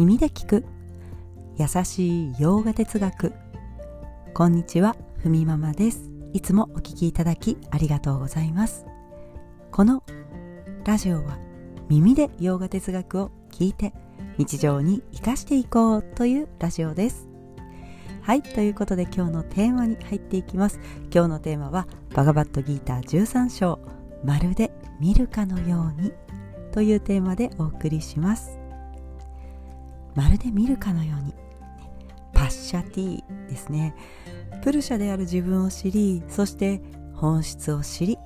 耳で聞く。優しい洋画哲学。こんにちはふみママです。いつもお聞きいただきありがとうございます。このラジオは耳で洋画哲学を聞いて日常に生かしていこうというラジオです。はいということで今日のテーマに入っていきます。今日のテーマはバガバットギーター13章まるで見るかのようにというテーマでお送りします。まるで見るかのように。パッシャティですね。プルシャである自分を知りそして本質を知り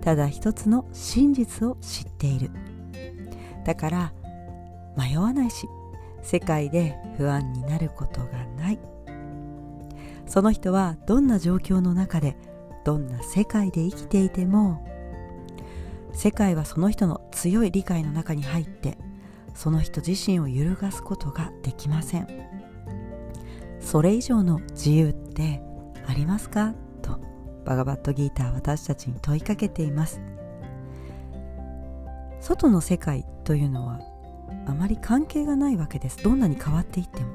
ただ一つの真実を知っている。だから迷わないし世界で不安になることがない。その人はどんな状況の中でどんな世界で生きていても世界はその人の強い理解の中に入ってその人自身を揺るがすことができません。それ以上の自由ってありますか？とバガバットギーター私たちに問いかけています。外の世界というのはあまり関係がないわけです。どんなに変わっていっても。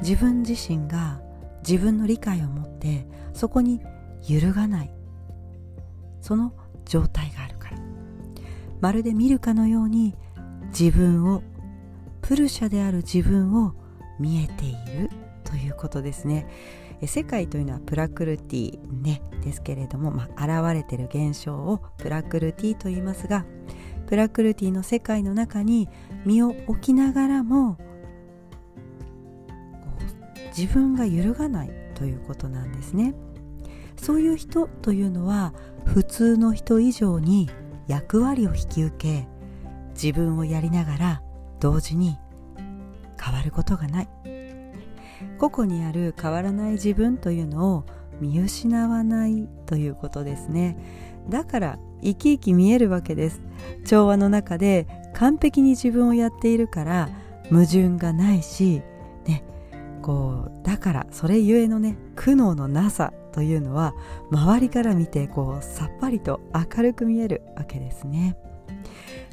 自分自身が自分の理解を持ってそこに揺るがない。その状態があるから。まるで見るかのように自分をプルシャである自分を見えているということですね。世界というのはプラクルティ、ね、ですけれども、まあ、現れている現象をプラクルティと言いますがプラクルティの世界の中に身を置きながらも自分が揺るがないということなんですね。そういう人というのは普通の人以上に役割を引き受け自分をやりながら同時に変わることがない。個々にある変わらない自分というのを見失わないということですね。だから生き生き見えるわけです。調和の中で完璧に自分をやっているから矛盾がないしねこうだからそれゆえのね苦悩のなさというのは周りから見てこうさっぱりと明るく見えるわけですね。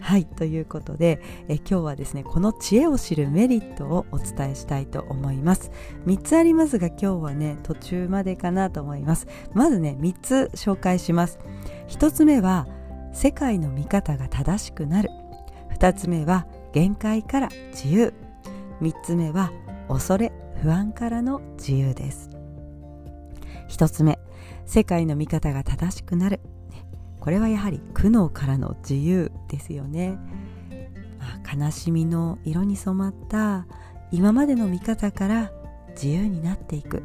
はいということでえ今日はですねこの知恵を知るメリットをお伝えしたいと思います。3つありますが今日はね途中までかなと思います。まずね3つ紹介します。1つ目は世界の見方が正しくなる。2つ目は限界から自由。3つ目は恐れ不安からの自由です。1つ目世界の見方が正しくなる。これはやはり苦悩からの自由ですよね、まあ、悲しみの色に染まった今までの見方から自由になっていく。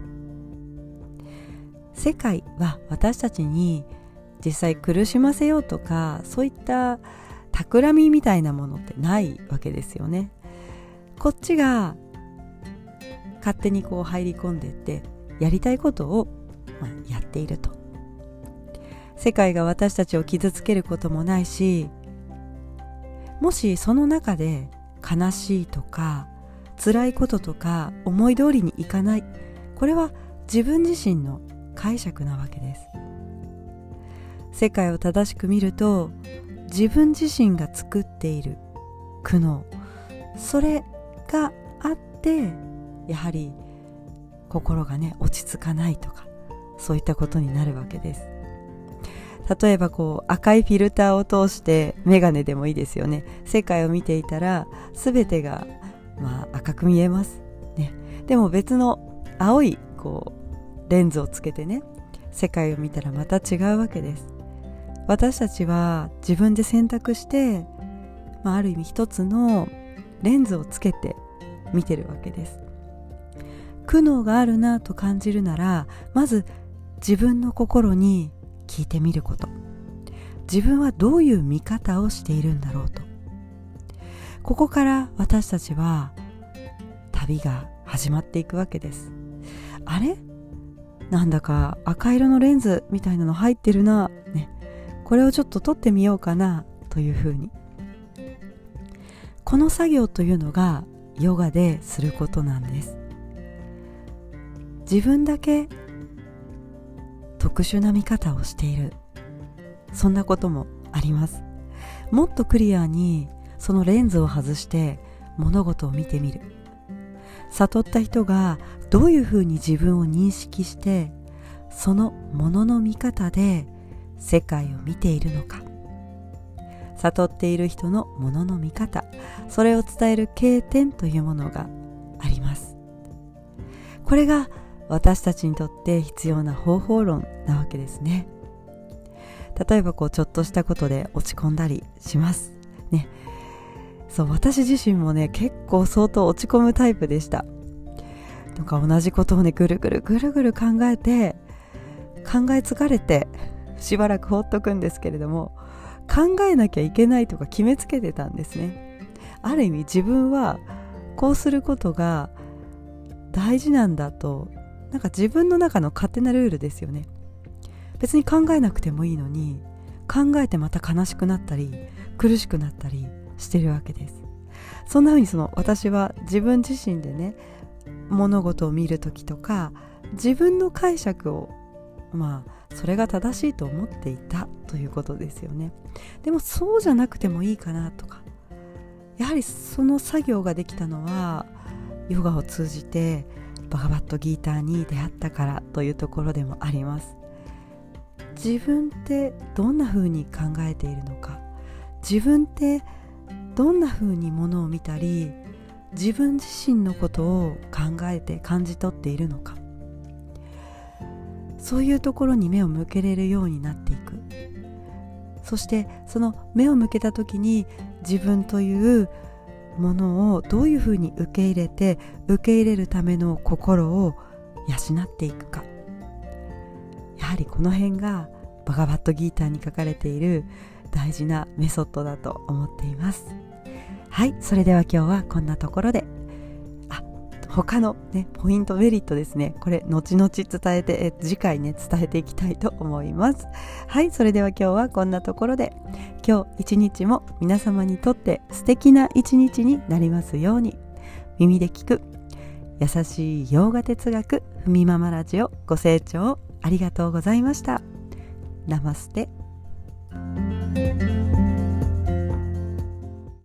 世界は私たちに実際苦しませようとかそういった企みみたいなものってないわけですよね。こっちが勝手にこう入り込んでってやりたいことを、やっていると。世界が私たちを傷つけることもないしもしその中で悲しいとか辛いこととか思い通りにいかない。これは自分自身の解釈なわけです。世界を正しく見ると自分自身が作っている苦悩。それがあってやはり心がね落ち着かないとかそういったことになるわけです。例えばこう赤いフィルターを通してメガネでもいいですよね。世界を見ていたら全てがまあ赤く見えます、ね、でも別の青いこうレンズをつけてね世界を見たらまた違うわけです。私たちは自分で選択して、まあ、ある意味一つのレンズをつけて見てるわけです。苦悩があるなと感じるならまず自分の心に聞いてみること。自分はどういう見方をしているんだろうと。ここから私たちは旅が始まっていくわけです。あれ？なんだか赤色のレンズみたいなの入ってるな、ね、これをちょっと撮ってみようかな。というふうに。この作業というのがヨガですることなんです。自分だけ特殊な見方をしている。そんなこともあります。もっとクリアにそのレンズを外して物事を見てみる。悟った人がどういうふうに自分を認識してそのものの見方で世界を見ているのか。悟っている人のものの見方それを伝える経典というものがあります。これが私たちにとって必要な方法論なわけですね。例えばこうちょっとしたことで落ち込んだりします。ね。そう私自身もね結構相当落ち込むタイプでした。なんか同じことをねぐるぐるぐるぐる考えて考え疲れてしばらく放っとくんですけれども考えなきゃいけないとか決めつけてたんですね。ある意味自分はこうすることが大事なんだとなんか自分の中の勝手なルールですよね。別に考えなくてもいいのに考えてまた悲しくなったり苦しくなったりしてるわけです。そんな風にその私は自分自身でね物事を見る時とか自分の解釈をまあそれが正しいと思っていたということですよね。でもそうじゃなくてもいいかなとかやはりその作業ができたのはヨガを通じてバガバットギーターに出会ったからというところでもあります。自分ってどんな風に考えているのか。自分ってどんな風にものを見たり自分自身のことを考えて感じ取っているのか。そういうところに目を向けれるようになっていく。そしてその目を向けた時に自分というものをどういうふうに受け入れて受け入れるための心を養っていくか。やはりこの辺がバガバットギーターに書かれている大事なメソッドだと思っています。はいそれでは今日はこんなところで。他のねポイントメリットですね。これ後々伝えてえ次回ね伝えていきたいと思います。はいそれでは今日はこんなところで。今日一日も皆様にとって素敵な一日になりますように。耳で聞く優しい洋画哲学ふみママラジオご清聴ありがとうございました。ナマステ。